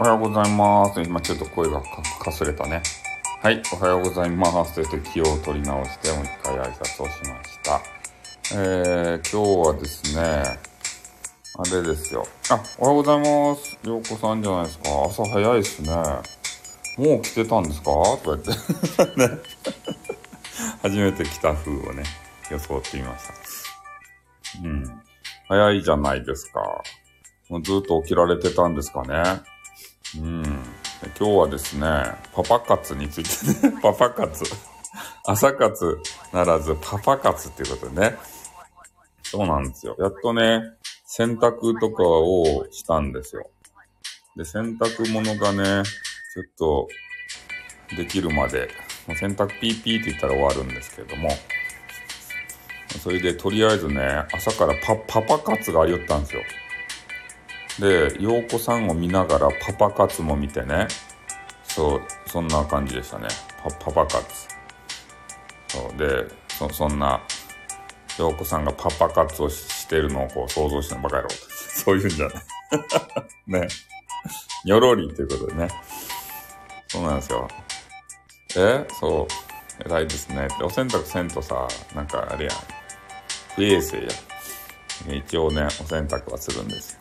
おはようございます。今ちょっと声がかすれたね。はい、おはようございます。というと気を取り直してもう一回挨拶をしました。えー、今日はですね、あれですよ。あ、おはようございます。りょうこさんじゃないですか。朝早いですね。もう来てたんですか？とか言って。ね。初めて来た風をね、装ってみました。うん。早いじゃないですか。もうずっと起きられてたんですかね。今日はですね、パパ活についてね、パパ活。朝活ならずパパ活っていうことでね。そうなんですよ。やっとね、洗濯とかをしたんですよ。で、洗濯物がね、ちょっとできるまで、もう洗濯ピーピーって言ったら終わるんですけども、それでとりあえずね、朝からパパパ活がありよったんですよ。で、陽子さんを見ながらパパ活も見てね、そう、そんな感じでしたね。パパパ活。そうで、そそんな、陽子さんがパパ活をしてるのをこう想像してバカ野郎。そういうんじゃない。ね。にょろりということでね。そうなんですよ。えそう。偉いですね。でお洗濯せんとさ、なんかあれやん。不衛生や。一応ね、お洗濯はするんですよ。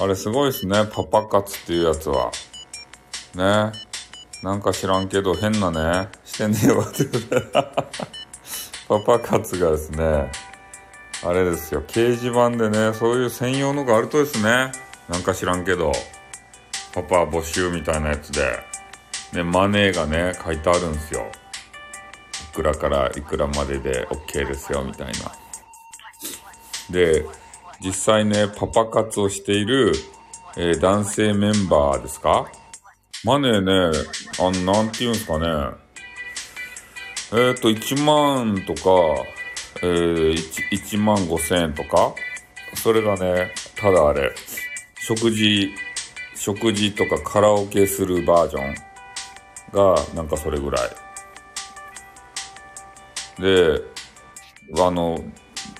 あれすごいですね。パパ活っていうやつは。ね。なんか知らんけど変なね、してねえわってことで。パパ活がですね、あれですよ。掲示板でね、そういう専用のがあるとですね。なんか知らんけど、パパ募集みたいなやつで、ね、マネーがね、書いてあるんですよ。いくらからいくらまでで OK ですよ、みたいな。で、実際ね、パパ活をしている、えー男性メンバーですか？マネーね、あの、なんて言うんですかね。えっ、と、1万とか、えー、1, 1万5千円とか、それがね、ただあれ、食事、食事とかカラオケするバージョンが、なんかそれぐらい。で、あの、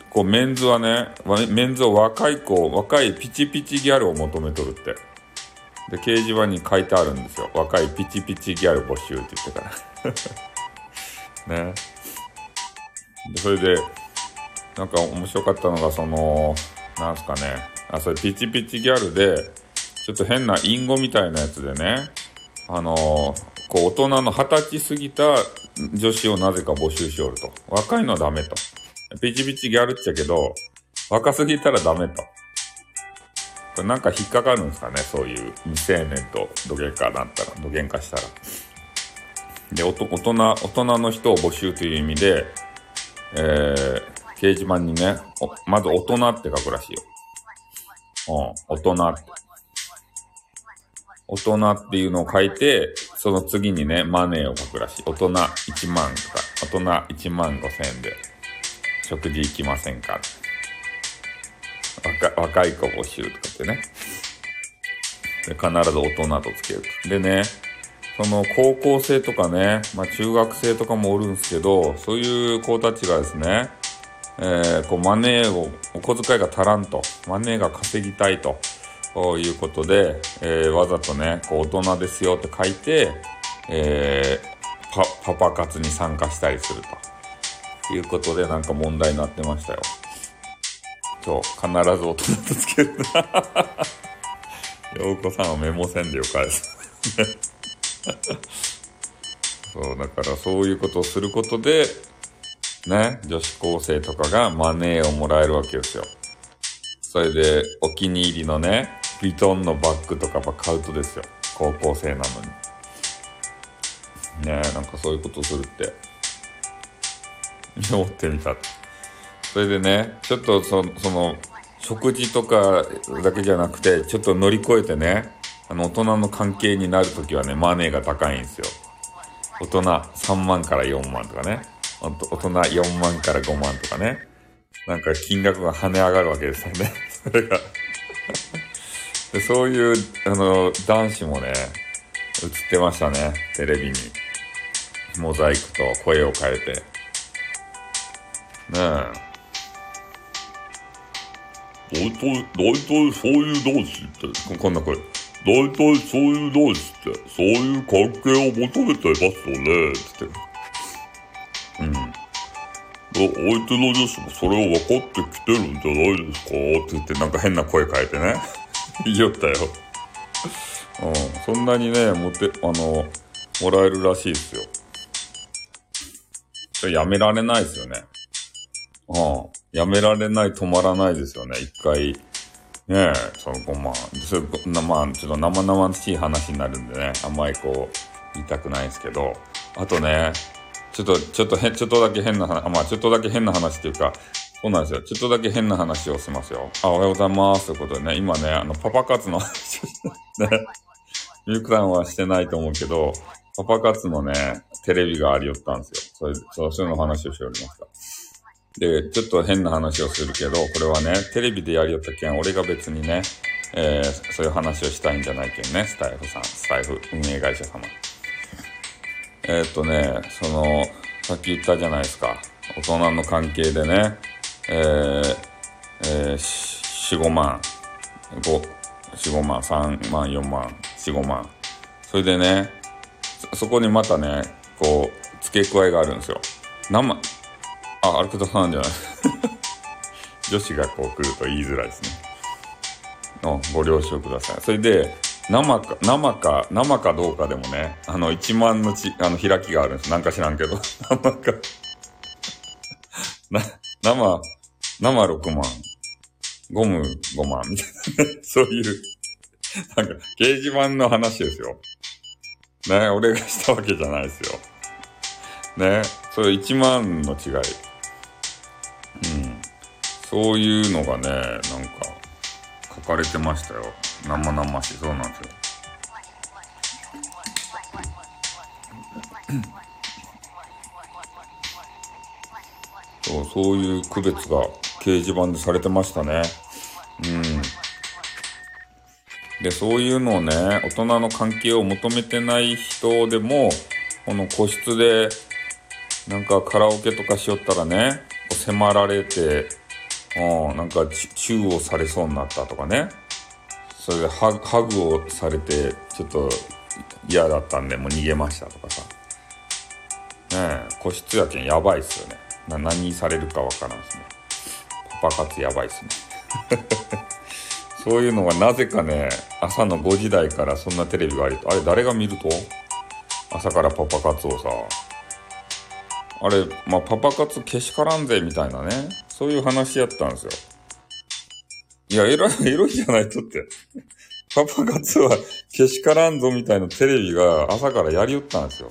こうメンズはね、メンズは若い子、若いピチピチギャルを求めとるって。で、掲示板に書いてあるんですよ。若いピチピチギャル募集って言ってから。ね。で、それで、なんか面白かったのが、その、なんすかね。あ、それピチピチギャルで、ちょっと変な隠語みたいなやつでね、あのこう大人の二十歳過ぎた女子をなぜか募集しおると。若いのはダメと。ピチピチギャルっちゃけど、若すぎたらダメと。なんか引っかかるんですかね、そういう未成年と土幻化だったら、土幻化したら。で、おと大人、大人の人を募集という意味で、えー、掲示板にね、まず大人って書くらしいよ。うん、大人って。大人っていうのを書いて、その次にね、マネーを書くらしい。大人1万とか、大人1万5千円で、食事行きませんか若い子募集とかってね。で、必ず大人とつけると。でね、その高校生とかね、まあ中学生とかもおるんですけど、そういう子たちがですね、えー、こうマネーを、お小遣いが足らんと、マネーが稼ぎたいと、いうことで、えー、わざとね、こう大人ですよって書いて、えー、パ、パパ活に参加したりすると。いうことでなんか問題になってましたよ。そう、必ず大人とつけるな。ようこさんはメモせんでよかです。そう、だからそういうことをすることで、ね、女子高生とかがマネーをもらえるわけですよ。それで、お気に入りのね、ヴィトンのバッグとかば買うとですよ。高校生なのに。ねなんかそういうことするって。思ってみた。それでね、ちょっとそその、食事とかだけじゃなくて、ちょっと乗り越えてね、あの、大人の関係になるときはね、マネーが高いんですよ。大人3万から4万とかね。大人4万から5万とかね。なんか金額が跳ね上がるわけですよね。それがで。そういう、あの、男子もね、映ってましたね。テレビに。モザイクと声を変えて。ねえ。大体、大体そういう同士って、ここんな声。大体そういう同士って、そういう関係を求めてますよね、つって。うん。相手の女子もそれを分かってきてるんじゃないですかって言ってなんか変な声変えてね。言いよったよ。うん。そんなにね、もて、あの、もらえるらしいですよ。やめられないですよね。うん。やめられない、止まらないですよね。一回、ねえ、その、まあ、それ、まあ、ちょっと生々しい話になるんでね、あんまりこう、言いたくないんですけど、あとね、ちょっと、ちょっとへ、ちょっとだけ変な話、まあ、ちょっとだけ変な話っていうか、そうなんですよ。ちょっとだけ変な話をしますよ。あ、おはようございます。ということでね、今ね、あの、パパ活の話ね、ミルクさんはしてないと思うけど、パパ活のね、テレビがありよったんですよ。それ、そう、そういうの話をしておりました。で、ちょっと変な話をするけど、これはね、テレビでやりよったけん、俺が別にね、えー、そういう話をしたいんじゃないけんね、スタイフさん、スタイフ運営会社様。えー、っとね、その、さっき言ったじゃないですか。大人の関係でね、えー、えー、4、5万、5、4、5万、3万、4万、4、5万。それでね、そこにまたね、こう、付け加えがあるんですよ。何万、あ、アルクドさんじゃない？女子がこう来ると言いづらいですね。のご了承ください。それで、生か、生か、生かどうかでもね、あの、1万のち、あの、開きがあるんです。なんか知らんけど。生か、な、生、生6万、ゴム5万、みたいなね。そういう、なんか、掲示板の話ですよ。ね、俺がしたわけじゃないですよ。ね、それ1万の違い。うん。そういうのがね、なんか、書かれてましたよ。生々し。そうなんですよ。そう、そういう区別が掲示板でされてましたね。うん。で、そういうのをね、大人の関係を求めてない人でも、この個室で、なんかカラオケとかしよったらね、迫られて、うん、なんかチューをされそうになったとかね。それでハグをされて、ちょっと嫌だったんで、もう逃げましたとかさ。ねえ、個室やけんやばいっすよね。な何されるかわからんですね。パパ活やばいっすね。そういうのがなぜかね、朝の5時台からそんなテレビがあると、あれ誰が見ると？朝からパパ活をさ、あれ、まあ、パパ活けしからんぜみたいなね、そういう話やったんですよ。いや、エロい、エロいじゃないとって。パパ活はけしからんぞみたいなテレビが朝からやりよったんですよ。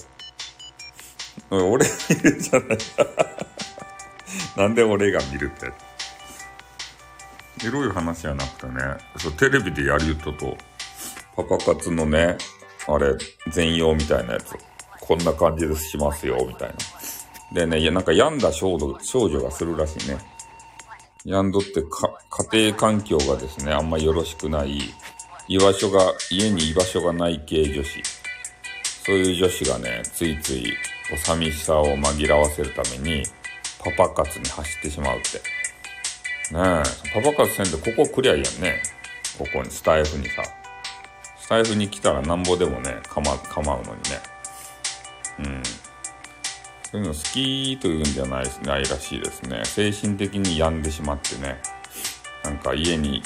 俺見るじゃない。なんで俺が見るって。エロい話じゃなくてね、そうテレビでやりよったと、パパ活のね、あれ、全容みたいなやつ、こんな感じでしますよ、みたいな。でね、いや、なんか病んだ少女少女がするらしいね。病んどって、家庭環境がですね、あんまよろしくない、居場所が、家に居場所がない系女子。そういう女子がね、ついつい、寂しさを紛らわせるために、パパ活に走ってしまうって。ねえ、パパ活せんでここ来りゃいいやんね。ここに、スタイフにさ。スタイフに来たらなんぼでもね、構う、構うのにね。うん。そういうの好きというんじゃないないらしいですね。精神的に病んでしまってね。なんか家に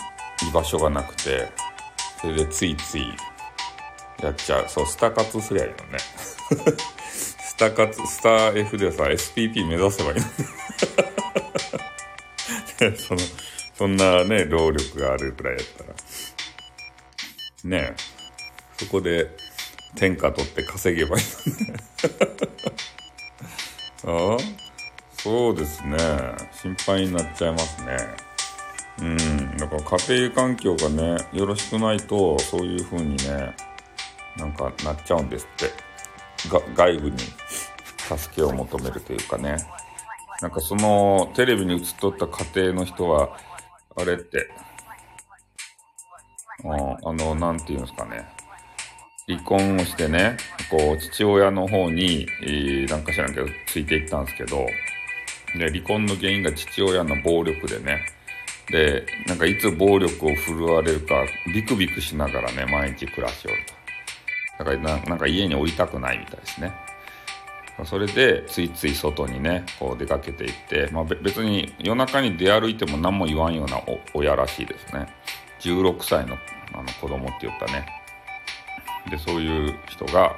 居場所がなくて、それでついついやっちゃう。そう、スタ活すりゃいいのね。スタ活、スター F でさ、SPP 目指せばいいのね その、そんなね、労力があるくらいやったら。ねえ、そこで天下取って稼げばいいのね。あそうですね。心配になっちゃいますね。うん。だから家庭環境がね、よろしくないと、そういう風にね、なんかなっちゃうんですって。が外部に助けを求めるというかね。なんかそのテレビに映っとった家庭の人は、あれって、ああの、なんていうんですかね。離婚をしてね、こう、父親の方に、えー、なんか知らんけど、ついていったんですけど、で、離婚の原因が父親の暴力でね、で、なんかいつ暴力を振るわれるか、ビクビクしながらね、毎日暮らしおると。だからな、なんか家に降りたくないみたいですね。それで、ついつい外にね、こう出かけていって、まあ別に夜中に出歩いても何も言わんような親らしいですね。16歳のあの子供って言ったね。で、そういう人が、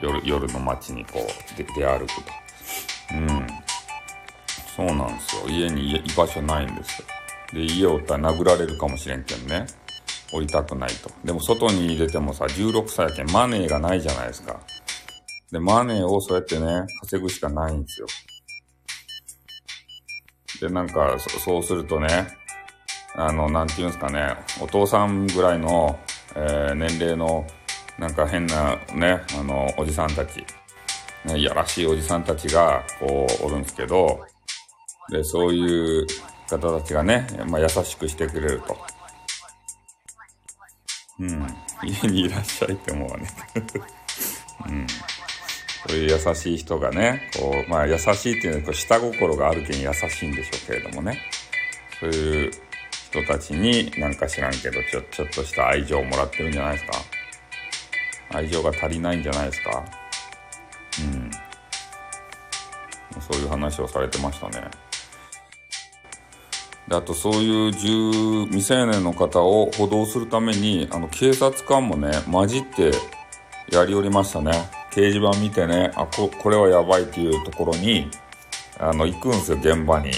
夜、夜の街にこう出歩くと。うん。そうなんですよ。家に居場所ないんですよ。で、家をったら殴られるかもしれんけんね。降りたくないと。でも外に出てもさ、16歳やけんマネーがないじゃないですか。で、マネーをそうやってね、稼ぐしかないんですよ。で、なんか、そうするとね、あの、なんていうんですかね、お父さんぐらいの、えー、年齢の、なんか変なね、あの、おじさんたち、ね、いやらしいおじさんたちが、こう、おるんですけど、で、そういう方たちがね、まあ、優しくしてくれると。うん。家にいらっしゃいって思うわね。うん。そういう優しい人がね、こう、まあ優しいっていうのは下心があるけん優しいんでしょうけれどもね。そういう人たちになんか知らんけど、ちょ、ちょっとした愛情をもらってるんじゃないですか？愛情が足りないんじゃないですか？うん。そういう話をされてましたね。であとそういう未成年の方を補導するためにあの警察官もね混じってやりおりましたね掲示板見てねあここれはやばいっていうところにあの行くんですよ現場に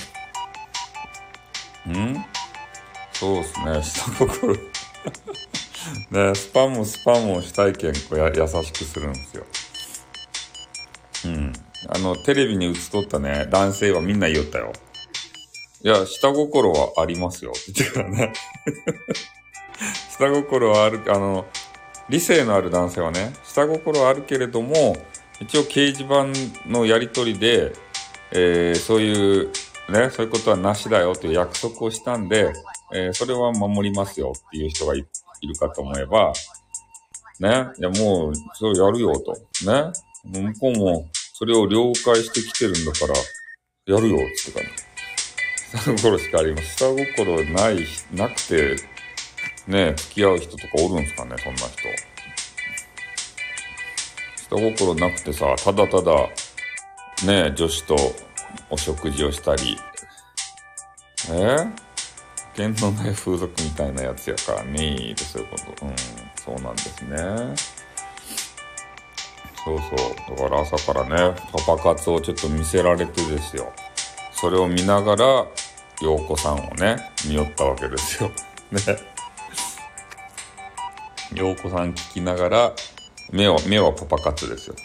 ん？そうですね。下心ねスパムスパムをしたいけんこうや優しくするんですよ。うん。あのテレビに映っとったね。男性はみんな言おったよ。いや、下心はありますよ。って言ってからね。下心はある、あの、理性のある男性はね、下心はあるけれども、一応掲示板のやりとりで、えー、そういう、ね、そういうことはなしだよという約束をしたんで、えー、それは守りますよっていう人がいるかと思えば、ね、いやもう、それやるよと。ね、向こうもそれを了解してきてるんだから、やるよってかね。下心しかあります。下心ない、なくて、ね、付き合う人とかおるんすかね、そんな人。下心なくてさ、ただただ、ね、女子とお食事をしたり、え剣のない風俗みたいなやつやからね、そういうこと。うん、そうなんですね。そうそう。だから朝からね、パパ活をちょっと見せられてですよ。それを見ながら、陽子さんをね、見よったわけですよ。ね。陽子さん聞きながら、目は、目はパパ活ですよ。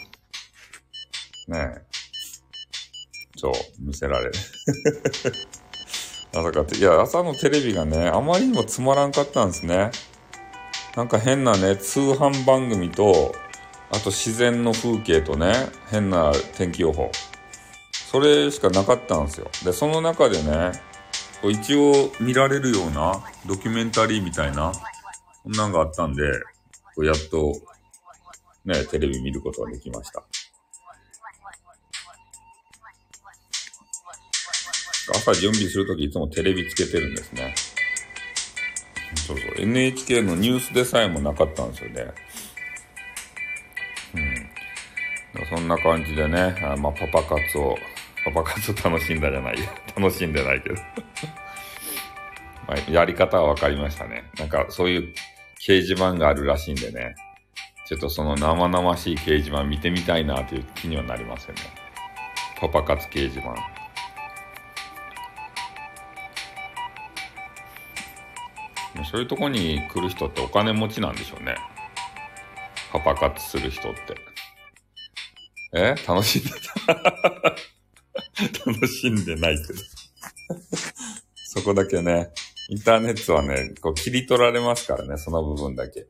ねえ。そう、見せられる。朝かって、いや、朝のテレビがね、あまりにもつまらんかったんですね。なんか変なね、通販番組と、あと自然の風景とね、変な天気予報。それしかなかったんですよ。で、その中でね、一応見られるようなドキュメンタリーみたいな、そんなんがあったんで、やっと、ね、テレビ見ることができました。朝準備するときいつもテレビつけてるんですね。そうそう。NHK のニュースでさえもなかったんですよね。うん。そんな感じでね、あまあ、パパ活をパパ活を楽しんだじゃないよ。楽しんでないけど まあ、やり方は分かりましたね。なんかそういう掲示板があるらしいんでね。ちょっとその生々しい掲示板見てみたいなという気にはなりませんね。パパ活掲示板。そういうとこに来る人ってお金持ちなんでしょうね。パパ活する人って。え？楽しんでた？楽しんでないけどそこだけね、インターネットはね、こう切り取られますからね、その部分だけ。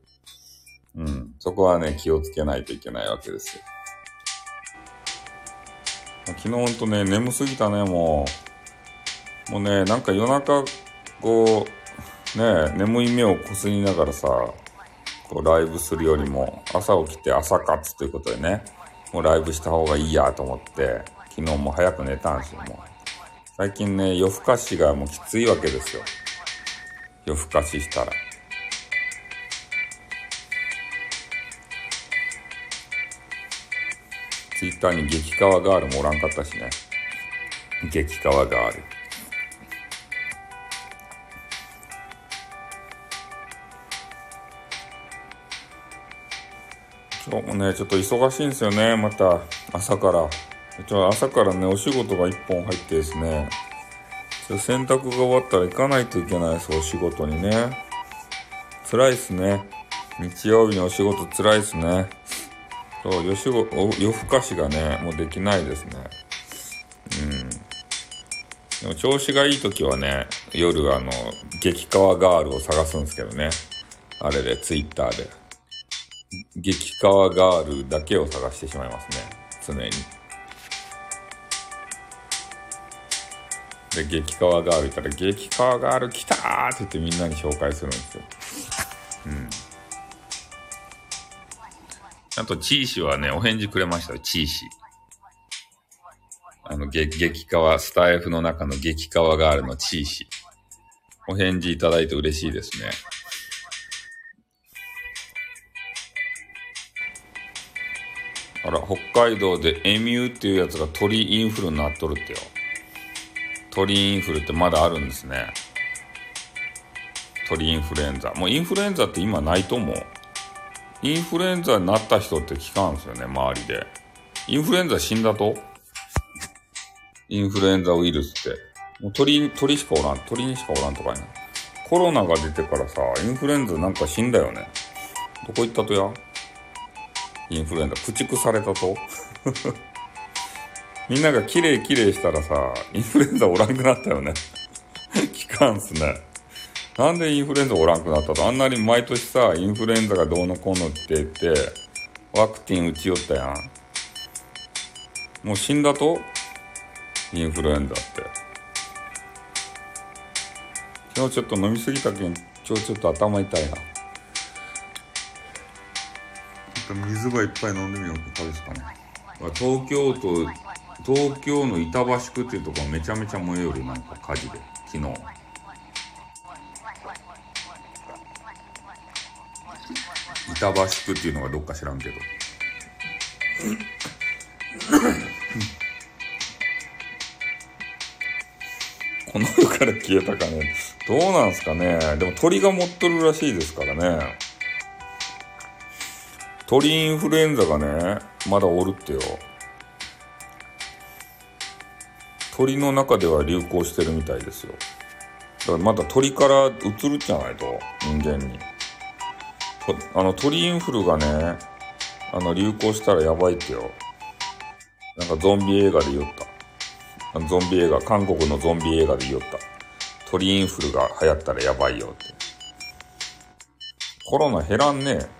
うん。そこはね、気をつけないといけないわけですよ。昨日ほんとね、眠すぎたね、もう。もうね、なんか夜中、こう、ね、眠い目をこすりながらさ、こうライブするよりも、朝起きて朝活ということでね、もうライブした方がいいやと思って、昨日も早く寝たんですよ、もう。最近ね、夜更かしがもうきついわけですよ。夜更かししたら。ツイッターに激川ガールもおらんかったしね。激川ガール。今日もね、ちょっと忙しいんですよね、また、朝から。ちょ朝からね、お仕事が一本入ってですね、洗濯が終わったら行かないといけないです、お仕事にね。辛いっすね。日曜日のお仕事辛いっすね。そう、夜仕事、夜更かしがね、もうできないですね。うん。でも調子がいい時はね、夜あの、激川ガールを探すんですけどね。あれで、ツイッターで。激川ガールだけを探してしまいますね。常に。で、激川ガールいたら、激川ガール来たーって言ってみんなに紹介するんですよ。うん。あと、チーシはね、お返事くれました、チーシ。あの、激、激川、スタイフの中の激川ガールのチーシ。お返事いただいて嬉しいですね。あら、北海道でエミューっていうやつが鳥インフルになっとるってよ。鳥インフルってまだあるんですね。鳥インフルエンザ。もうインフルエンザって今ないと思う。インフルエンザになった人って聞かんすよね、周りで。インフルエンザ死んだと？インフルエンザウイルスって。もう鳥、鳥しかおらん、鳥にしかおらんとかやな。コロナが出てからさ、インフルエンザなんか死んだよね。どこ行ったとや？インフルエンザ駆逐されたと みんなが綺麗綺麗したらさ、インフルエンザおらんくなったよね 聞かんすね。なんでインフルエンザおらんくなったと？あんなに毎年さ、インフルエンザがどうのこうのって言って、ワクチン打ち寄ったやん。もう死んだと？インフルエンザって。昨日ちょっと飲みすぎたけん、今日ちょっと頭痛いな。水ばいっぱい飲んでみようかですかね。東京都、東京の板橋区っていうところめちゃめちゃ燃えよる、なんか火事で、昨日。板橋区っていうのがどっか知らんけど。この世から消えたかね。どうなんすかね。でも鳥が持っとるらしいですからね。鳥インフルエンザがね、まだおるってよ。鳥の中では流行してるみたいですよ。だからまだ鳥から移るじゃないと、人間に。あの、鳥インフルがね、あの、流行したらやばいってよ。なんかゾンビ映画で言った。ゾンビ映画、韓国のゾンビ映画で言った。鳥インフルが流行ったらやばいよって。コロナ減らんね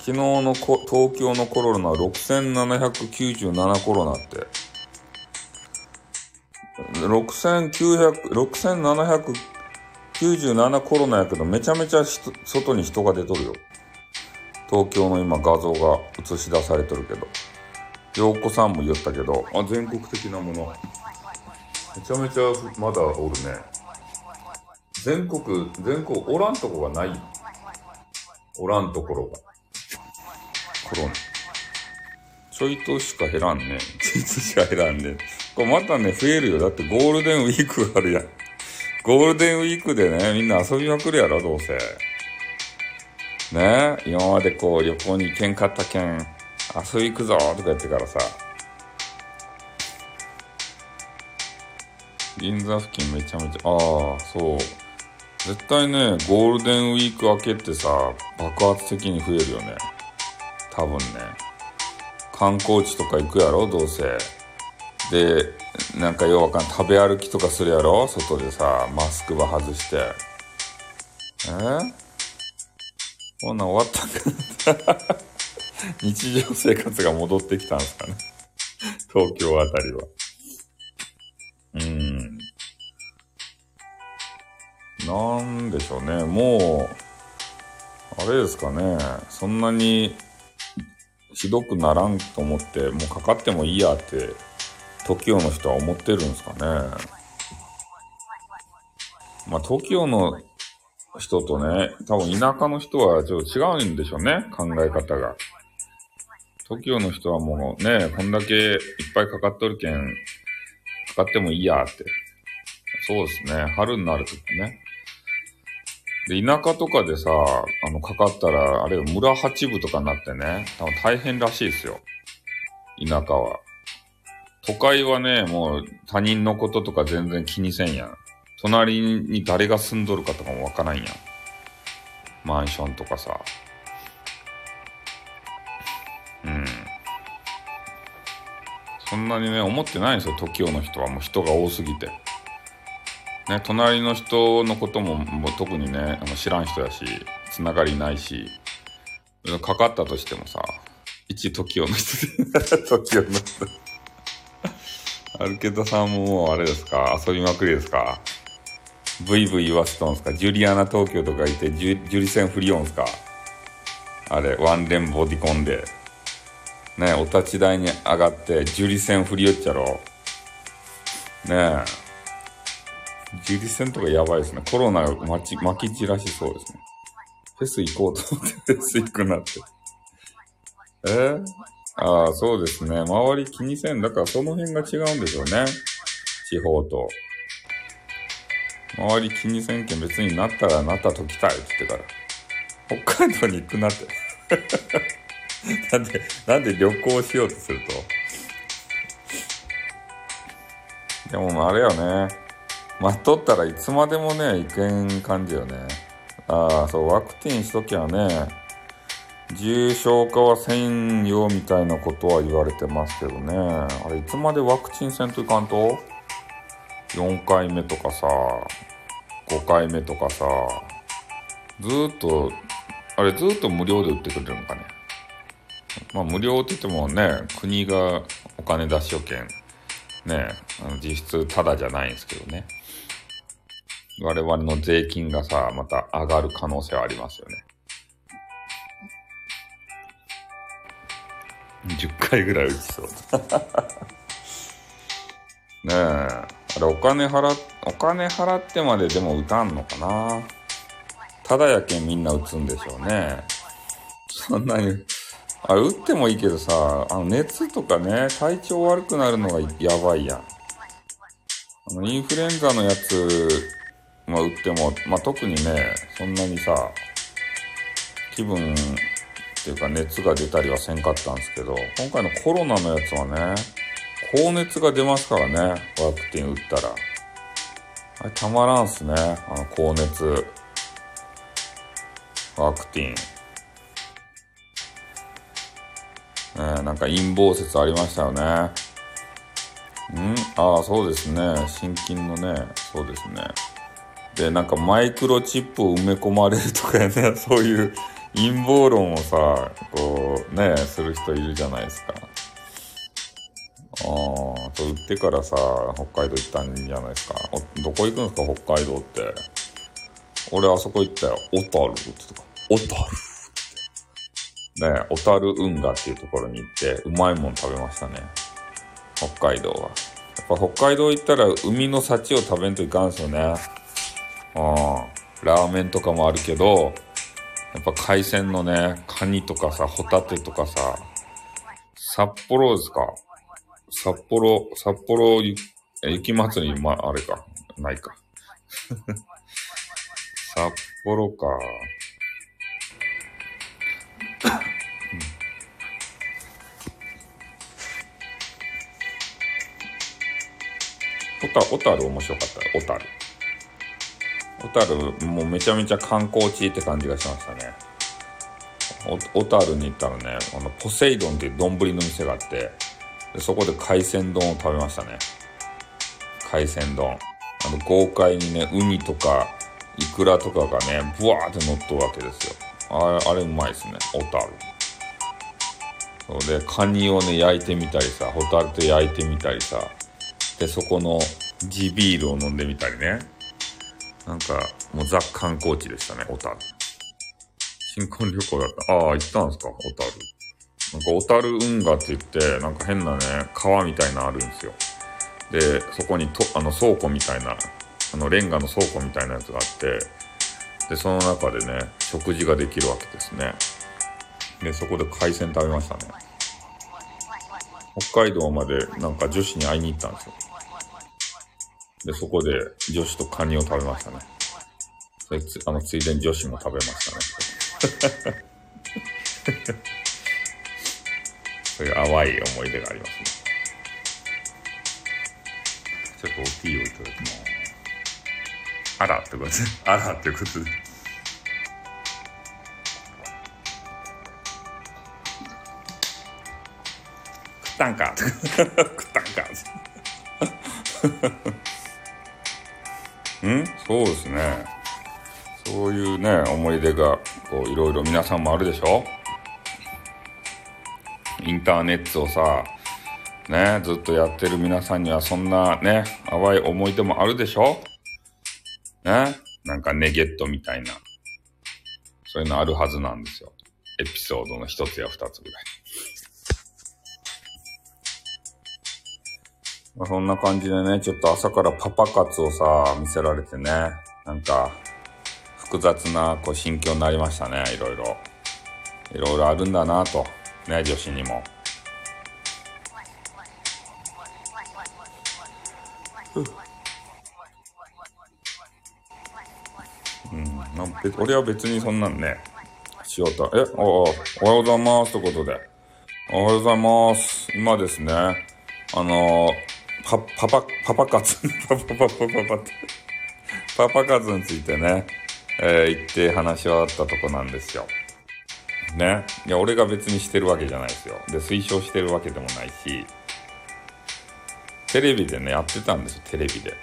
昨日のこ東京のコロナ6797コロナって、6900、6797コロナやけど、めちゃめちゃ外に人が出とるよ。東京の今画像が映し出されとるけど。陽子さんも言ったけど、あ、全国的なもの。めちゃめちゃまだおるね。全国、全国、おらんとこがない。おらんところが。コロナ。ちょいとしか減らんね。ちょいとしか減らんね。これまたね、増えるよ。だってゴールデンウィークあるやん。ゴールデンウィークでね、みんな遊びまくるやろ、どうせ。ね？今までこう旅行に行けんかったけん、遊び行くぞとか言ってからさ。銀座付近めちゃめちゃ、ああ、そう。絶対ね、ゴールデンウィーク明けってさ、爆発的に増えるよね。多分ね。観光地とか行くやろ？どうせ。で、なんかようわかん食べ歩きとかするやろ？外でさ、マスクば外して。え？こんなん終わったんかな 日常生活が戻ってきたんですかね東京あたりは。うん。なんでしょうね。もう、あれですかね。そんなにひどくならんと思って、もうかかってもいいやって TOKIO の人は思ってるんですかね。まあ、TOKIO の人とね、多分田舎の人はちょっと違うんでしょうね、考え方が。TOKIO の人はもうね、こんだけいっぱいかかっとるけん、かかってもいいやって。そうですね、春になるとね。で、田舎とかでさ、あの、かかったら、あれ、村八部とかになってね、多分大変らしいですよ。田舎は。都会はね、もう他人のこととか全然気にせんやん。隣に誰が住んどるかとかもわからんやん。マンションとかさ。うん。そんなにね、思ってないんですよ、TOKIO の人は。もう人が多すぎて。ね、隣の人のことももう特にね、あの知らん人やし、つながりないし、かかったとしてもさ、一 TOKIO の人で、TOKIO の人。アルケドさんももうあれですか遊びまくりですかブイブイ言わせとんすかジュリアナ東京とかいて、ジュジュリセンフリオンすかあれ、ワンレンボディコンで。ねお立ち台に上がって、ジュリセンフリオっちゃろ。ねえ。ジュリセンとかやばいですね。コロナが巻き、巻き散らしそうですね。フェス行こうと思ってフェス行くなって。え？ー、ああ、そうですね。周り気にせん。だからその辺が違うんでしょうね。地方と。周り気にせんけん別になったらなったときたいって言ってから。北海道に行くなって。なんで、なんで旅行しようとすると。でもあれよね。待っとったらいつまでもね、行けん感じよね。ああ、そう、ワクチンしときゃね、重症化はせんよみたいなことは言われてますけどね。あれ、いつまでワクチンせんといかんと ?4 回目とかさ、5回目とかさ、ずーっと、あれずーっと無料で売ってくれるのかね。まあ無料って言ってもね、国がお金出しよけん。ね、実質ただじゃないんですけどね。我々の税金がさ、また上がる可能性はありますよね。10回ぐらい打ちそう。ねえ。あれ、お金払、お金払ってまででも打たんのかな？ただやけんみんな打つんでしょうね。そんなに、あれ、打ってもいいけどさ、あの、熱とかね、体調悪くなるのがやばいやん。あの、インフルエンザのやつ、まあ、打っても、まあ、特にね、そんなにさ、気分っていうか熱が出たりはせんかったんですけど、今回のコロナのやつはね、高熱が出ますからね、ワクチン打ったら。あれたまらんすね、あの高熱。ワクチン。え、なんか陰謀説ありましたよね。ん？ああ、そうですね。心筋のね、そうですね。で、なんかマイクロチップを埋め込まれるとかね、そういう陰謀論をさ、こう、ね、する人いるじゃないですか。ああ、と売ってからさ、北海道行ったんじゃないですか。どこ行くんですか、北海道って。俺あそこ行ったよ。小樽ってとか。小樽ね小樽運河っていうところに行って、うまいもん食べましたね。北海道は。やっぱ北海道行ったら海の幸を食べんといかんすよね。ああ、ラーメンとかもあるけど、やっぱ海鮮のね、カニとかさ、ホタテとかさ、札幌ですか？札幌、札幌雪祭り、ま、あれか？ないか。札幌か。小樽、小樽面白かったよ、小樽。小樽、もうめちゃめちゃ観光地って感じがしましたね。小樽に行ったらね、あの、ポセイドンっていう丼の店があって、でそこで海鮮丼を食べましたね。海鮮丼。あの、豪快にね、ウニとか、イクラとかがね、ブワーって乗っとるわけですよ。あれ、あれうまいですね、小樽。で、カニをね、焼いてみたりさ、ホタルと焼いてみたりさ、で、そこの地ビールを飲んでみたりね。なんか、もうザ観光地でしたね、小樽。新婚旅行だった。ああ、行ったんですか、小樽。なんか小樽運河って言って、なんか変なね、川みたいなのあるんですよ。で、そこにと、あの倉庫みたいな、あのレンガの倉庫みたいなやつがあって、で、その中でね、食事ができるわけですね。で、そこで海鮮食べましたね。北海道までなんか女子に会いに行ったんですよ。で、そこで女子とカニを食べましたね。それつあのついでに女子も食べましたね。そういう淡い思い出がありますね。ちょっと大きいをいただきます。あらってことで、あらってことで。食ったんか 食ったんかうん？そうですね。そういうね、思い出が、こう、いろいろ皆さんもあるでしょ？インターネットをさ、ね、ずっとやってる皆さんにはそんなね、淡い思い出もあるでしょ？ね、なんかネゲットみたいな。そういうのあるはずなんですよ。エピソードの一つや二つぐらい。まあ、そんな感じでね、ちょっと朝からパパ活をさ、見せられてね、なんか、複雑なこう心境になりましたね、いろいろ。いろいろあるんだなと。ね、女子にも。うん、まあ、俺は別にそんなんね、しようと。え、おお、おはようございます。ということで。おはようございます。今ですね、あのパ、パパ、パパ活、パパパパパパって、パパ活についてね、えー、言って話し終わったとこなんですよ。ね。いや、俺が別にしてるわけじゃないですよ。で、推奨してるわけでもないし、テレビでね、やってたんですよ、テレビで。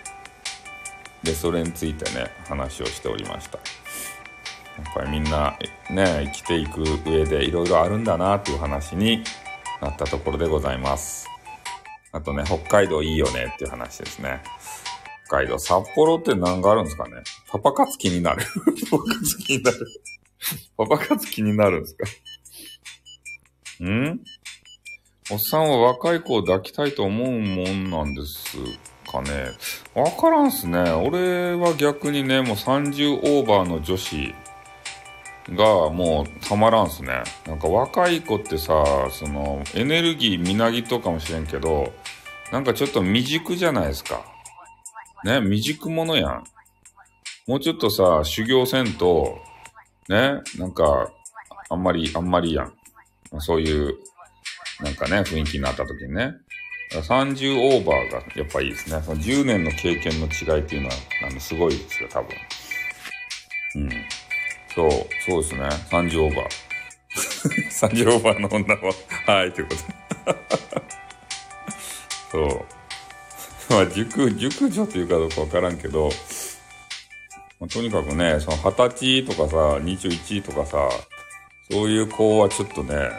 で、それについてね、話をしておりました。やっぱりみんな、ね、生きていく上でいろいろあるんだなっていう話になったところでございます。あとね、北海道いいよねっていう話ですね。北海道、札幌って何があるんですかねパパ活気になる。パパ活気になる。パパ活気になるんですかん？おっさんは若い子を抱きたいと思うもんなんですかね。わからんすね。俺は逆にね、もう30オーバーの女子がもうたまらんすね。なんか若い子ってさ、そのエネルギーみなぎとかもしれんけど、なんかちょっと未熟じゃないですか。ね、未熟者やん。もうちょっとさ、修行せんと、ね、なんか、あんまり、あんまりやん。そういう、なんかね、雰囲気になった時にね。30オーバーがやっぱいいですね。その10年の経験の違いっていうのは、あの、すごいですよ、多分。うん。そう、そうですね。30オーバー。30オーバーの女は、はい、ということ。そう。まあ、熟、熟女っていうかどうかわからんけど、まあ、とにかくね、その20歳とかさ、21とかさ、そういう子はちょっとね、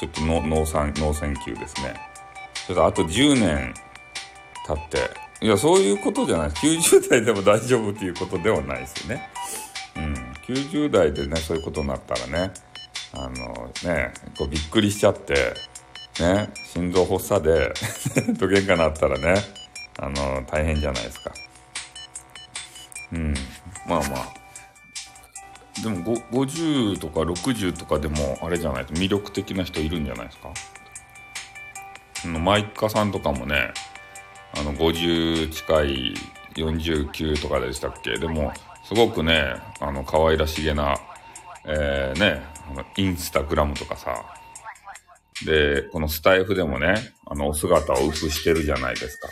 ちょっとノーサン、ノーセンキューですね。ちょっとあと10年経って、いや、そういうことじゃない。90代でも大丈夫っていうことではないですよね。90代でね、そういうことになったらね、あのね、こうびっくりしちゃって、ね、心臓発作でと喧嘩なったらね、あの、大変じゃないですか。うん。まあまあ。でも50とか60とかでもあれじゃないと魅力的な人いるんじゃないですか？マイカさんとかもね、あの50近い49とかでしたっけ？でも、すごくね、あの可愛らしげな、えー、ね、あの、インスタグラムとかさ、で、このスタイフでもね、あのお姿をウプしてるじゃないですか。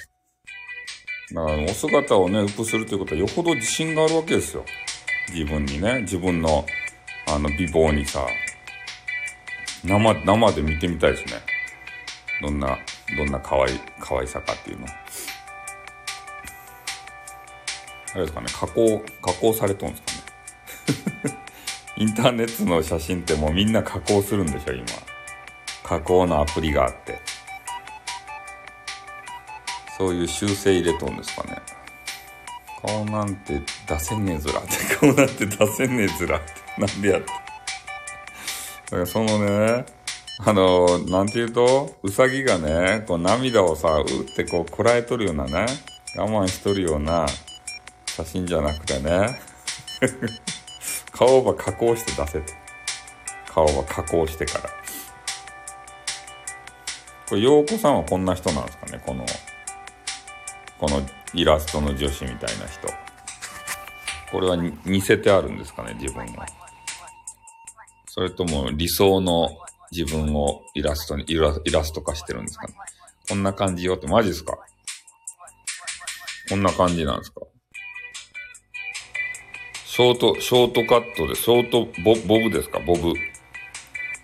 だからお姿をね、ウプするということはよほど自信があるわけですよ。自分にね、自分の、あの、美貌にさ、生、生で見てみたいですね。どんな、どんな可愛い、可愛さかっていうの。あれですかね、加工、加工されとんですかね。インターネットの写真ってもうみんな加工するんでしょ、今。加工のアプリがあって。そういう修正入れとんですかね。顔なんて出せねえずらって、顔なんて出せねえずらって、なんでやって。だからそのね、あの、なんて言うと、うさぎがね、こう涙をさ、うってこうこらえとるようなね、我慢しとるような写真じゃなくてね、顔は加工して出せと。顔は加工してから。これ、陽子さんはこんな人なんですかね、この、このイラストの女子みたいな人。これは似せてあるんですかね、自分は。それとも理想の自分をイラストに、イライラスト化してるんですかね？こんな感じよって、マジですか？こんな感じなんですか？ショート、ショートカットで、ショートボ、ボブですか？ボブ。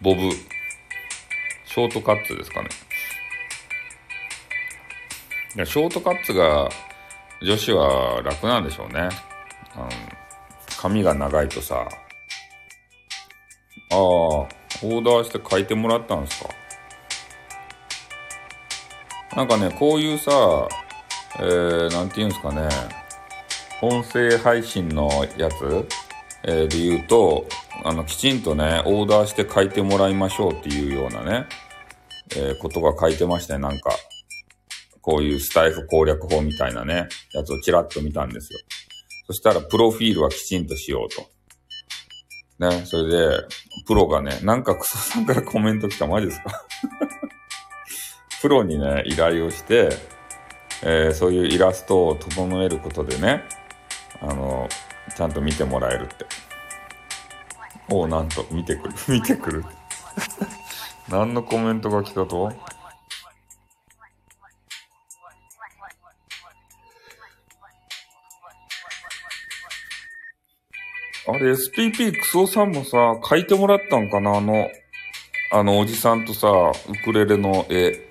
ボブ。ショートカットですかね？いや、ショートカットが女子は楽なんでしょうね。うん、髪が長いとさ、ああ、オーダーして書いてもらったんですか？なんかね、こういうさ、えー、なんて言うんですかね、音声配信のやつ、えー、で言うと、あの、きちんとね、オーダーして書いてもらいましょうっていうようなね、えー、ことが書いてましたね、なんか。こういうスタイフ攻略法みたいなね、やつをちらっと見たんですよ。そしたら、プロフィールはきちんとしようと。ね、それで、プロがね、なんかクソさんからコメント来た、マジですか？プロにね、依頼をして、えー、そういうイラストを整えることでね、あの、ちゃんと見てもらえるって。おう、なんと、見てくる。見てくる。何のコメントが来たと？あれ、SPP クソさんもさ、書いてもらったんかな？あの、あのおじさんとさ、ウクレレの絵。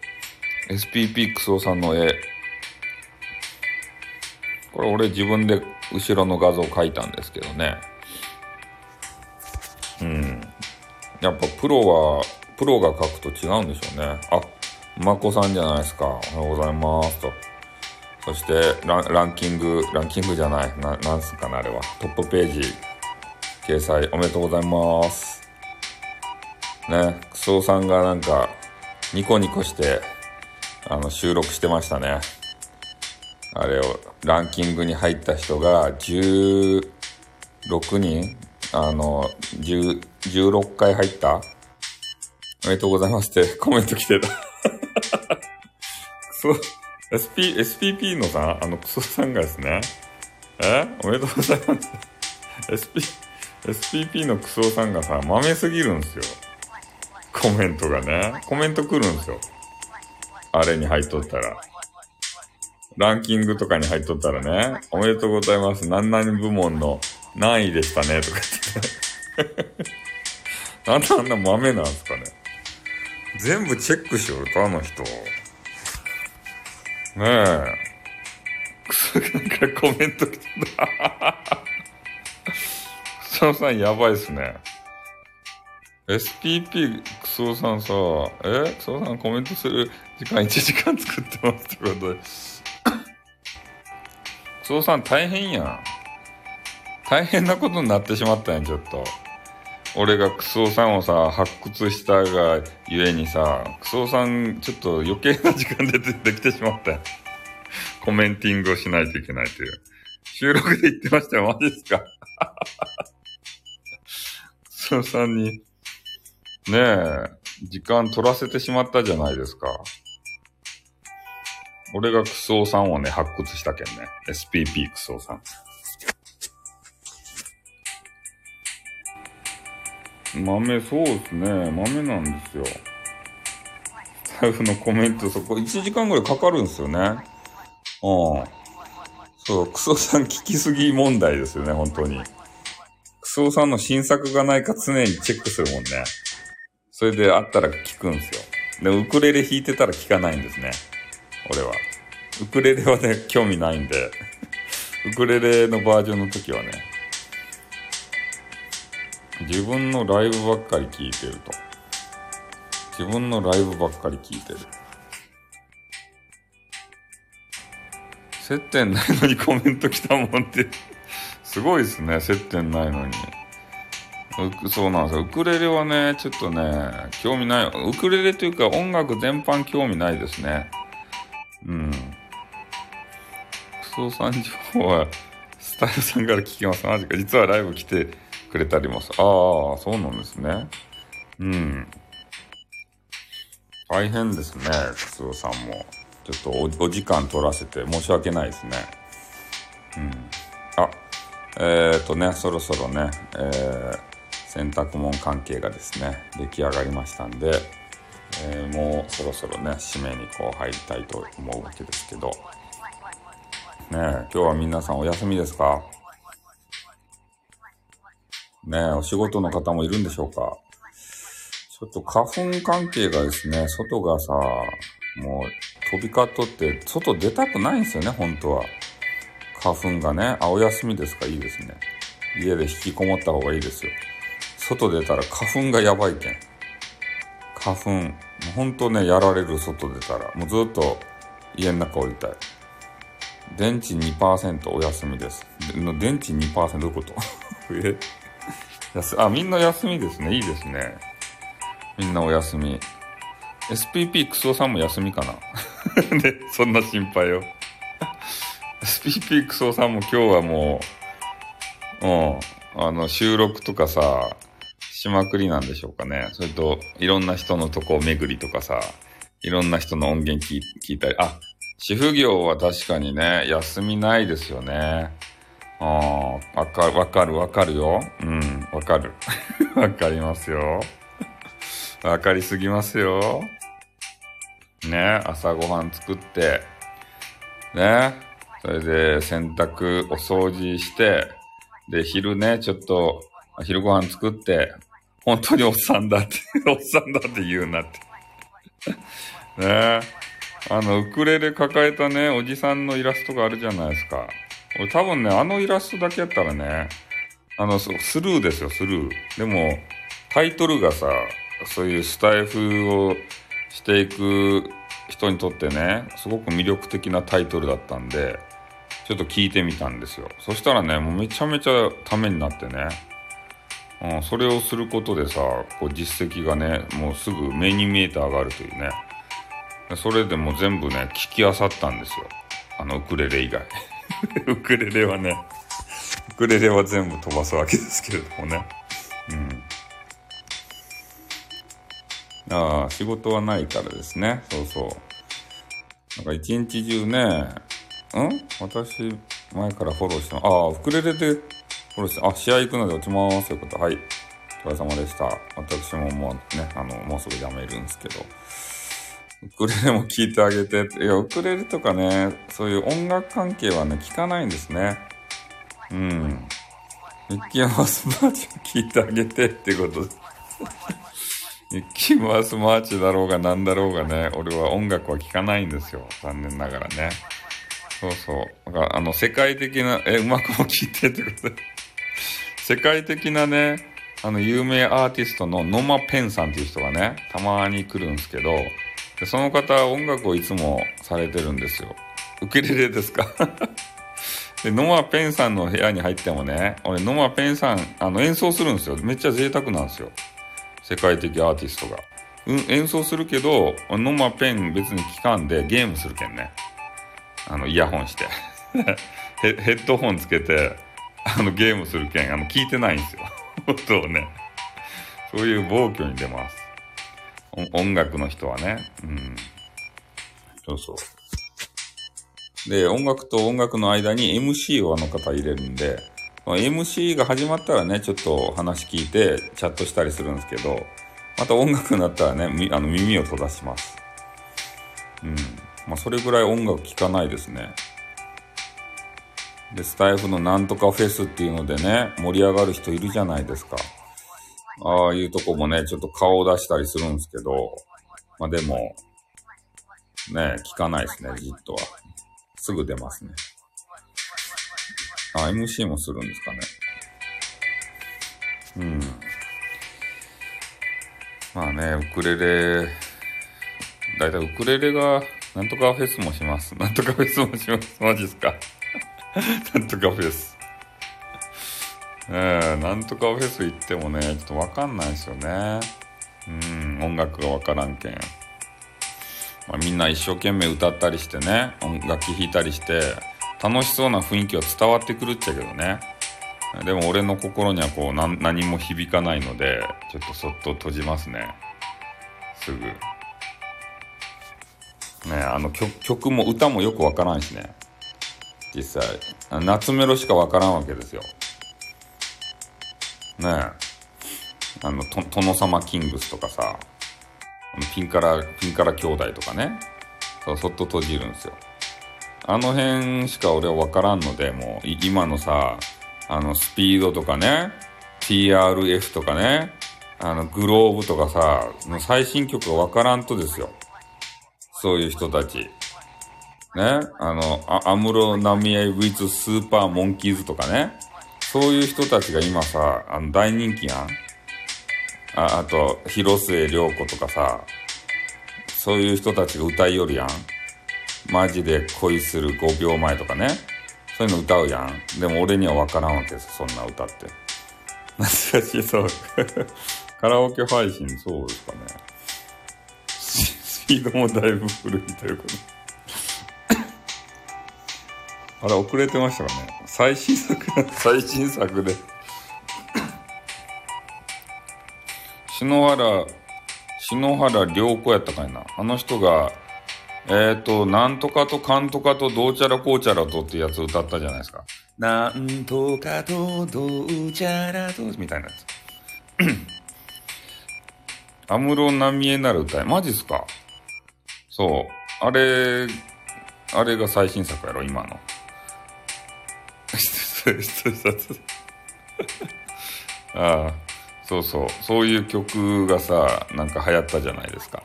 SPP クソさんの絵。これ俺自分で後ろの画像を描いたんですけどね。うん。やっぱプロは、プロが描くと違うんでしょうね。あ、まこさんじゃないですか。おはようございますと。そしてラン、キング、ランキングじゃない。な、なんすかな、あれは。トップページ掲載おめでとうございます。ね、クソさんがなんか、ニコニコして、あの、収録してましたね。あれを、ランキングに入った人が16人あの、16回入った？おめでとうございますって コメント来てた。クソ、SP、SPP のさ、あのクソさんがですね、え？おめでとうございます。SP、SPP のクソさんがさ、豆すぎるんですよ。コメントがね。コメント来るんですよ。あれに入っとったら。ランキングとかに入っとったらね、おめでとうございます。何々部門の何位でしたね、とか言って。なんであんな豆なんすかね。全部チェックしよるか、あの人。ねえ。クソなんかコメント来てた。クソさんやばいっすね。SPP クソさんさ、え？クソさんコメントする時間1時間作ってますってことで。クソさん大変やん。大変なことになってしまったん、ちょっと。俺がクソさんをさ、発掘したがゆえにさ、クソさんちょっと余計な時間でできてしまったやん。コメンティングをしないといけないという。収録で言ってましたよ、マジですか そさんに、ねえ、時間取らせてしまったじゃないですか。俺がクソさんをね、発掘したけんね。SPP クソさん。豆、そうですね。豆なんですよ。スタイフのコメント、そこ1時間ぐらいかかるんですよね。うん。そう、クソさん聞きすぎ問題ですよね、本当に。クソさんの新作がないか常にチェックするもんね。それであったら聞くんですよ。で、ウクレレ弾いてたら聞かないんですね。俺は。ウクレレはね、興味ないんで。ウクレレのバージョンの時はね。自分のライブばっかり聞いてると。自分のライブばっかり聞いてる。接点ないのに コメント来たもんってすごいですね、接点ないのに。そうなんですよ。ウクレレはね、ちょっとね、興味ない。ウクレレというか音楽全般興味ないですね。うん。クソさん情報は、スタイルさんから聞きます。マジか。実はライブ来てくれたりもす。ああ、そうなんですね。うん。大変ですね、クソさんも。ちょっとお時間取らせて申し訳ないですね。うん。あ、えっ、ー、とね、そろそろね、えー、洗濯物関係がですね、出来上がりましたんで、えー、もうそろそろね、締めにこう入りたいと思うわけですけど、ね今日は皆さんお休みですか？ねお仕事の方もいるんでしょうか？ちょっと花粉関係がですね、外がさ、もう飛び交っとって、外出たくないんですよね、本当は。花粉がね、あ、お休みですか？いいですね。家で引きこもった方がいいですよ。外出たら花粉がやばいけん。花粉。もうほんとね、やられる外出たら。もうずっと家の中降りたい。電池2%お休みです。電池2%どういうこと？え？あ、みんな休みですね。いいですね。みんなお休み。SPP クソさんも休みかな？で、そんな心配よ。SPP クソさんも今日はもう、うん、あの、収録とかさ、しまくりなんでしょうかね。それと、いろんな人のとこを巡りとかさ、いろんな人の音源聞いたり、あ、主婦業は確かにね、休みないですよね。ああ、わかる、わかる、わかるよ。うん、わかる。わかりますよ。わかりすぎますよ。ね、朝ごはん作って、ね、それで洗濯、お掃除して、で、昼ね、ちょっと、昼ご飯作って、本当におっさんだって おっさんだって言うなって ね。あの、ウクレレ抱えたね、おじさんのイラストがあるじゃないですか。俺多分ね、あのイラストだけやったらね、あの、スルーですよ、スルー。でも、タイトルがさ、そういうスタイフをしていく人にとってね、すごく魅力的なタイトルだったんで、ちょっと聞いてみたんですよ。そしたらね、もうめちゃめちゃためになってね、うん、それをすることでさ、こう実績がね、もうすぐ目に見えて上がるというね。それでもう全部ね、聞き漁ったんですよ。あのウクレレ以外。ウクレレはね、ウクレレは全部飛ばすわけですけれどもね。うん。ああ、仕事はないからですね。そうそう。なんか一日中ね、ん？私、前からフォローしてああ、ウクレレでこれあ、試合行くので落ちます。ということはい。お疲れ様でした。私ももうね、あの、もうすぐ辞めるんですけど。ウクレレも聴いてあげて。いや、ウクレレとかね、そういう音楽関係はね、聞かないんですね。うん。ミッキーマウスマーチを聴いてあげてってことで。ミッキーマウスマーチだろうが何だろうがね、俺は音楽は聴かないんですよ。残念ながらね。そうそう。だかあの、世界的な、え、うまくも聴いてってことで。世界的なね、あの、有名アーティストのノマ・ペンさんっていう人がね、たまに来るんですけど、でその方、音楽をいつもされてるんですよ。ウクレレですか？で、ノマ・ペンさんの部屋に入ってもね、俺、ノマ・ペンさん、あの、演奏するんですよ。めっちゃ贅沢なんですよ。世界的アーティストが。うん、演奏するけど、ノマ・ペン別に聞かんでゲームするけんね。あの、イヤホンして ヘ。ヘッドホンつけて、あのゲームする件あの聞いてないんですよ。音をね。そういう暴挙に出ます。音楽の人はね。うん。そうそう。で音楽と音楽の間に MC をあの方入れるんで MC が始まったらねちょっと話聞いてチャットしたりするんですけどまた音楽になったらねあの耳を閉ざします。うん。まあそれぐらい音楽聴かないですね。で、スタイフのなんとかフェスっていうのでね、盛り上がる人いるじゃないですか。ああいうとこもね、ちょっと顔を出したりするんですけど、まあでも、ね、聞かないですね、じっとは。すぐ出ますね。あ、MC もするんですかね。うん。まあね、ウクレレ、だいたいウクレレが、なんとかフェスもします。なんとかフェスもします。マジっすか。なんとかフェス。ええなんとかフェス行ってもね、ちょっとわかんないですよね。うん、音楽がわからんけん。まあ、みんな一生懸命歌ったりしてね、音楽器弾いたりして、楽しそうな雰囲気は伝わってくるっちゃけどね。でも俺の心にはこう何も響かないので、ちょっとそっと閉じますね。すぐ。ねあの曲曲も歌もよくわからんしね。実際。夏メロしかわからんわけですよ。ねあの、殿様キングスとかさ、ピンカラ、ピンカラ兄弟とかね。そそっと閉じるんですよ。あの辺しか俺はわからんので、もう今のさ、あの、スピードとかね、TRF とかね、あの、グローブとかさ、最新曲がわからんとですよ。そういう人たち。ね、あの、アムロナミエウィズスーパーモンキーズとかね。そういう人たちが今さ、あの、大人気やん。あ、あと、広末涼子とかさ、そういう人たちが歌いよるやん。マジで恋する5秒前とかね。そういうの歌うやん。でも俺には分からんわけですそんな歌って。懐かしい、そう。カラオケ配信、そうですかね。スピードもだいぶ古いということ。あれ、遅れてましたかね。最新作、最新作で。篠原、篠原涼子やったかいな。あの人が、えっ、ー、と、なんとかとかんとかとどうちゃらこうちゃらとってやつ歌ったじゃないですか。なんとかとどうちゃらと、みたいなやつ。安室奈美恵なる歌い。マジっすかそう。あれ、あれが最新作やろ、今の。ああ、そうそう。そういう曲がさ、なんか流行ったじゃないですか。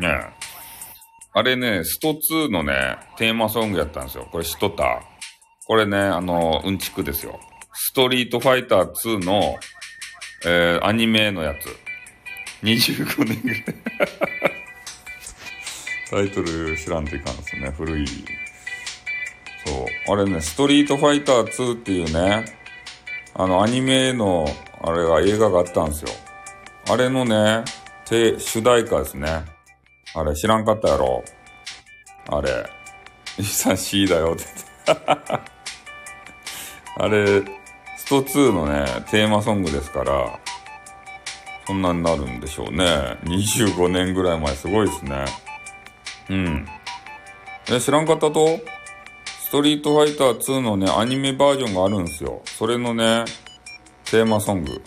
ねえ。あれね、スト2のね、テーマソングやったんですよ。これ知っとった？これね、あの、うんちくですよ。ストリートファイター2の、えー、アニメのやつ。25年ぐらい タイトル知らんといかんですね。古い。あれね、ストリートファイター2っていうね、あの、アニメの、あれが映画があったんですよ。あれのね、主題歌ですね。あれ知らんかったやろあれ。イさん C だよって あれ、スト2のね、テーマソングですから、そんなになるんでしょうね。25年ぐらい前、すごいですね。うん。え、知らんかったと？ストリートファイター2のね、アニメバージョンがあるんですよ。それのね、テーマソング。うん。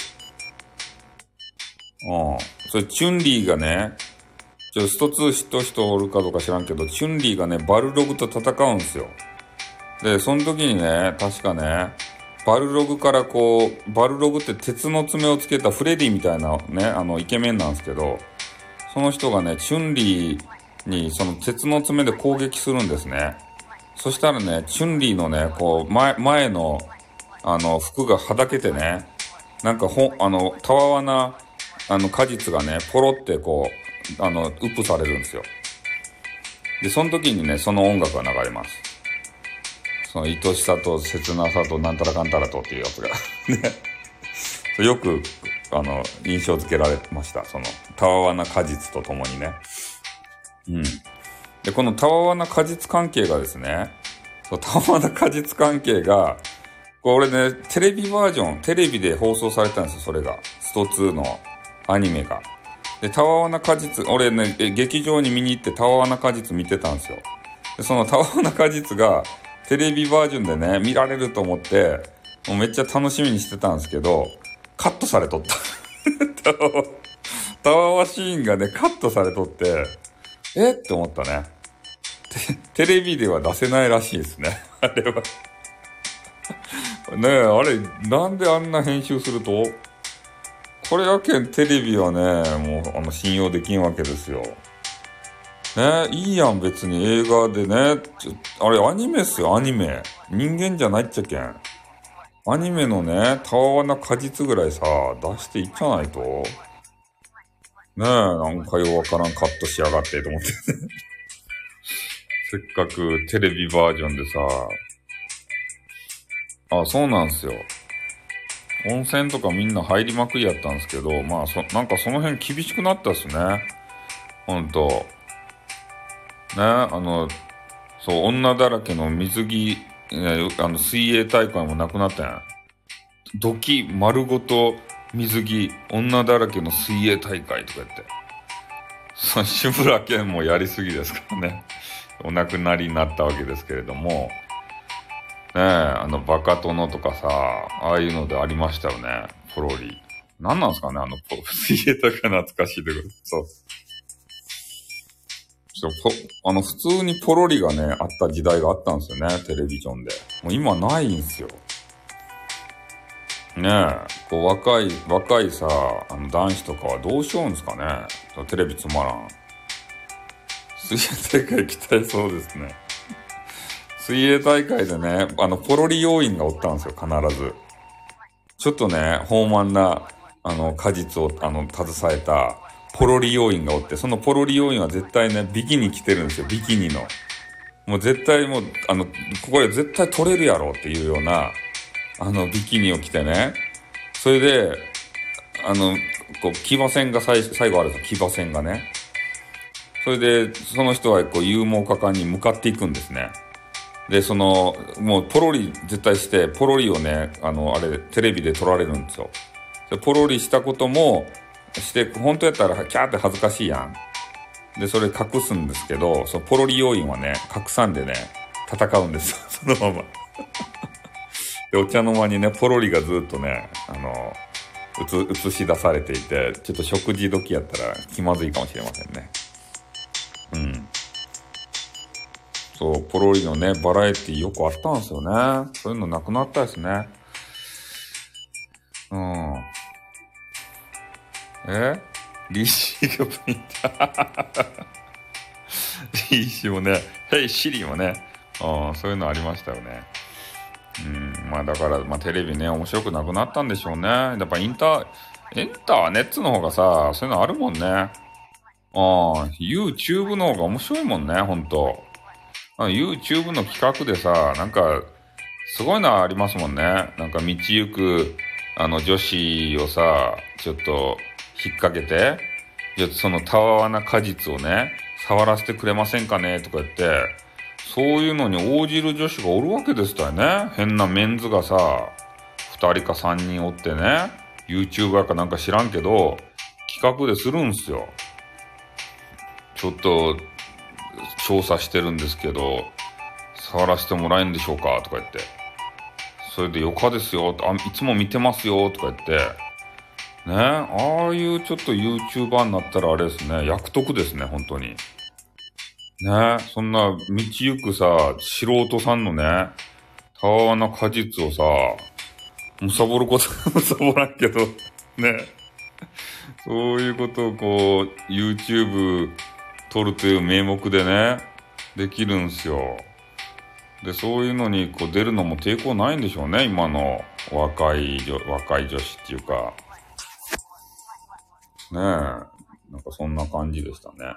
それ、チュンリーがね、ちょ、スト2知っと人おるかどうか知らんけど、チュンリーがね、バルログと戦うんですよ。で、その時にね、確かね、バルログからこう、バルログって鉄の爪をつけたフレディみたいなね、あの、イケメンなんですけど、その人がね、チュンリーにその鉄の爪で攻撃するんですね。そしたらね、チュンリーのね、こう、前、前の、あの、服がはだけてね、なんかほ、あの、たわわな、あの、果実がね、ポロってこう、あの、ウップされるんですよ。で、その時にね、その音楽が流れます。その、愛しさと切なさとなんたらかんたらとっていうやつが ね。よく、あの、印象付けられました。その、たわわな果実とともにね。うん。で、このたわわな果実関係がですね、そうたわわな果実関係が、これね、テレビバージョン、テレビで放送されたんですよ、それが。スト2のアニメが。で、たわわな果実、俺ね、劇場に見に行ってたわわな果実見てたんですよ。で、そのたわわな果実がテレビバージョンでね、見られると思って、もうめっちゃ楽しみにしてたんですけど、カットされとった。たわわシーンがね、カットされとって、え？って思ったね。テレビでは出せないらしいですね。あれはねえ、あれ、なんであんな編集すると？これやけんテレビはね、もうあの信用できんわけですよ。ね、いいやん別に映画でね、あれアニメっすよ、アニメ。人間じゃないっちゃけん。アニメのね、たわわな果実ぐらいさ、出していっちゃないと。ねえ、なんかよわからんカットしやがってと思って せっかくテレビバージョンでさ、あ、そうなんすよ。温泉とかみんな入りまくりやったんですけど、まあそ、なんかその辺厳しくなったっすね。ほんと。ね、あの、そう、女だらけの水着、あの、水泳大会もなくなったやん。土器丸ごと水着、女だらけの水泳大会とか言って。そ志村けんもやりすぎですからね。お亡くなりになったわけですけれども。ねえ、あの、バカ殿とかさ、ああいうのでありましたよね。ポロリ。何なんすかねあの、水泳大会懐かしいという。そう。あの、普通にポロリがね、あった時代があったんですよね、テレビジョンで。もう今ないんすよ。ねえ、こう若い、若いさ、あの男子とかはどうしようんですかねテレビつまらん。水泳大会期待そうですね。水泳大会でね、あの、ポロリ要員がおったんですよ、必ず。ちょっとね、豊満な、あの、果実を、あの、携えた、ポロリ要員がおって、そのポロリ要員は絶対ね、ビキニ着てるんですよ、ビキニの。もう絶対もう、あの、ここで絶対取れるやろっていうような、あの、ビキニを着てね。それで、あの、こう、騎馬戦が最最後あるんですよ、騎馬戦がね。それで、その人はこう、勇猛果敢に向かっていくんですね。で、その、もうポロリ絶対して、ポロリをね、あの、あれ、テレビで撮られるんですよ。でポロリしたことも、して、本当やったらキャーって恥ずかしいやん。で、それ隠すんですけど、そのポロリ要員はね、隠さんでね、戦うんですよ、そのまま。で、お茶の間にね、ポロリがずっとね、あの、映し出されていて、ちょっと食事時やったら気まずいかもしれませんね。うん。そう、ポロリのね、バラエティよくあったんですよね。そういうのなくなったですね。うん。え？リシーがプリンター。リシもね、ヘイシリもね、うん、そういうのありましたよね。うん、まあだから、まあテレビね、面白くなくなったんでしょうね。やっぱインター、インターネットの方がさ、そういうのあるもんね。ああ、YouTube の方が面白いもんね、ほんと。YouTube の企画でさ、なんか、すごいのありますもんね。なんか道行く、あの女子をさ、ちょっと引っ掛けて、じゃそのたわわな果実をね、触らせてくれませんかねとか言って、そういうのに応じる女子がおるわけですたよね。変なメンズがさ、二人か三人おってね、YouTuber かなんか知らんけど、企画でするんすよ。ちょっと、調査してるんですけど、触らせてもらえんでしょうか？とか言って。それでよかですよ、あ、いつも見てますよ、とか言って。ね、ああいうちょっと YouTuber になったらあれですね、役得ですね、本当に。ねえそんな道行くさ、素人さんのね、たわわな果実をさ、むさぼること、むさぼらんけど、ね。そういうことをこう、YouTube 撮るという名目でね、できるんすよ。で、そういうのにこう出るのも抵抗ないんでしょうね、今の若い女、若い女子っていうか。ねえ。なんかそんな感じでしたね。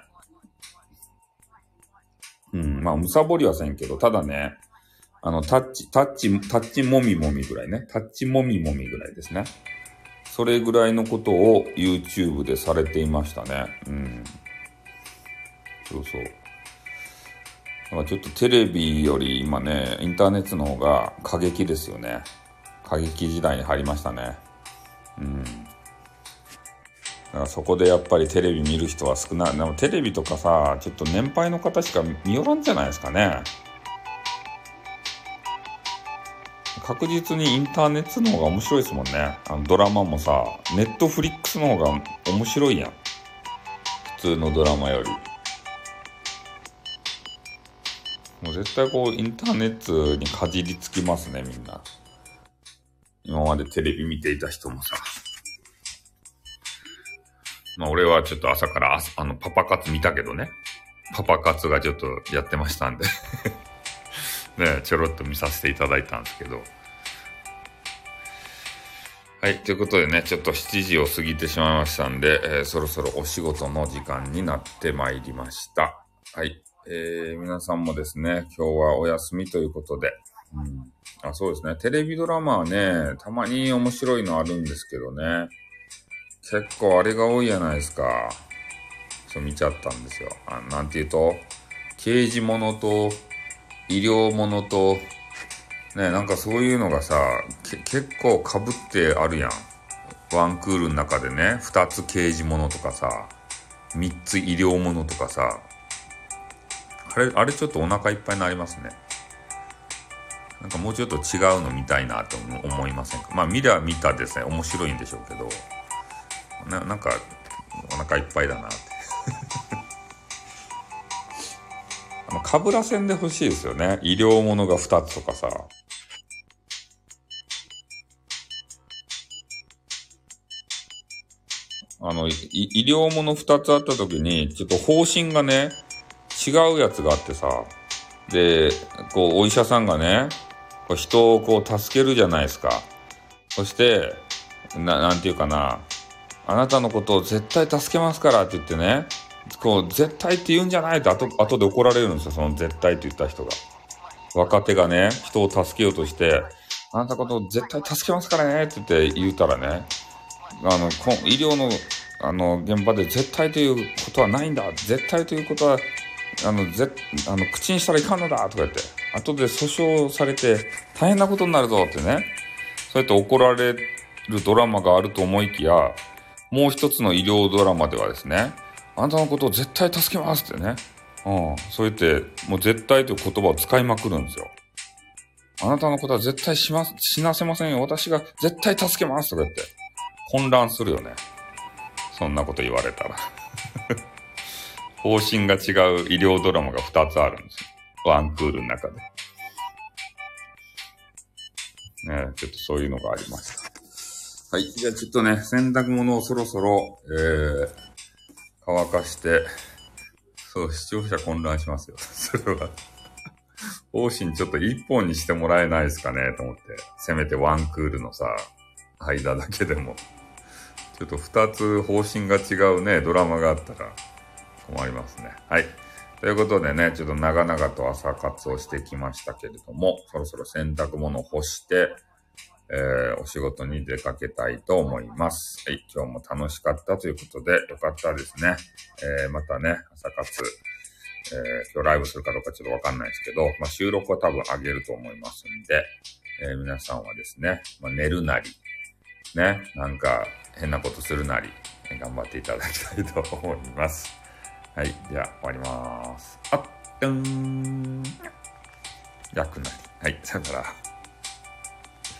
うん、まあ、むさぼりはせんけど、ただね、あの、タッチ、タッチ、タッチもみもみぐらいね。タッチもみもみぐらいですね。それぐらいのことを YouTube でされていましたね。うん。そうそう。だからちょっとテレビより今ね、インターネットの方が過激ですよね。過激時代に入りましたね。うん。からそこでやっぱりテレビ見る人は少ない。でもテレビとかさ、ちょっと年配の方しか見よらんじゃないですかね。確実にインターネットの方が面白いですもんね。あのドラマもさ、ネットフリックスの方が面白いやん。普通のドラマより。もう絶対こう、インターネットにかじりつきますね、みんな。今までテレビ見ていた人もさ。まあ俺はちょっと朝からあのパパ活見たけどね。パパ活がちょっとやってましたんで ね、ちょろっと見させていただいたんですけど。はい。ということでね、ちょっと7時を過ぎてしまいましたんで、えー、そろそろお仕事の時間になってまいりました。はい。えー、皆さんもですね、今日はお休みということで、うん。あ、そうですね。テレビドラマはね、たまに面白いのあるんですけどね。結構あれが多いじゃないですか。そう見ちゃったんですよ。あなんていうと、刑事ものと、医療ものと、ね、なんかそういうのがさ、結構被ってあるやん。ワンクールの中でね、二つ刑事ものとかさ、三つ医療ものとかさ、あれ、あれちょっとお腹いっぱいになりますね。なんかもうちょっと違うの見たいなと思いませんか？まあ見りゃ見たですね、面白いんでしょうけど、ななんかお腹いっぱいだなって。あの、かぶらせんでほしいですよね。医療ものが2つとかさ。あの、医療もの2つあった時に、ちょっと方針がね、違うやつがあってさ、で、こう、お医者さんがね、こう人をこう助けるじゃないですか。そして、な、なんていうかな、あなたのことを絶対助けますからって言ってね、こう、絶対って言うんじゃないと後、後で怒られるんですよ、その絶対って言った人が。若手がね、人を助けようとして、あなたことを絶対助けますからねって言って言うたらね、あの、医療の、あの、現場で絶対ということはないんだ。絶対ということは、あの、ぜ、あの、口にしたらいかんのだとか言って、後で訴訟されて大変なことになるぞってね、そうやって怒られるドラマがあると思いきや、もう一つの医療ドラマではですね、あなたのことを絶対助けますってね、うん、そう言って、もう絶対という言葉を使いまくるんですよ。あなたのことは絶対します、死なせませんよ。私が絶対助けますとか言って、混乱するよね。そんなこと言われたら。方針が違う医療ドラマが2つあるんですよ。ワンクールの中で。ねちょっとそういうのがありました。はい。じゃあちょっとね、洗濯物をそろそろ、えー、乾かして、そう、視聴者混乱しますよ。それは。方針ちょっと一本にしてもらえないですかねと思って。せめてワンクールのさ、間だけでも。ちょっと二つ方針が違うね、ドラマがあったら、困りますね。はい。ということでね、ちょっと長々と朝活をしてきましたけれども、そろそろ洗濯物干して、えー、お仕事に出かけたいと思います。はい。今日も楽しかったということで、よかったですね。えー、またね、朝活、えー、今日ライブするかどうかちょっとわかんないですけど、まあ、収録は多分上げると思いますんで、えー、皆さんはですね、まあ、寝るなり、ね、なんか変なことするなり、頑張っていただきたいと思います。はい。では、終わります。あっ、うん。楽なり。はい。さよなら。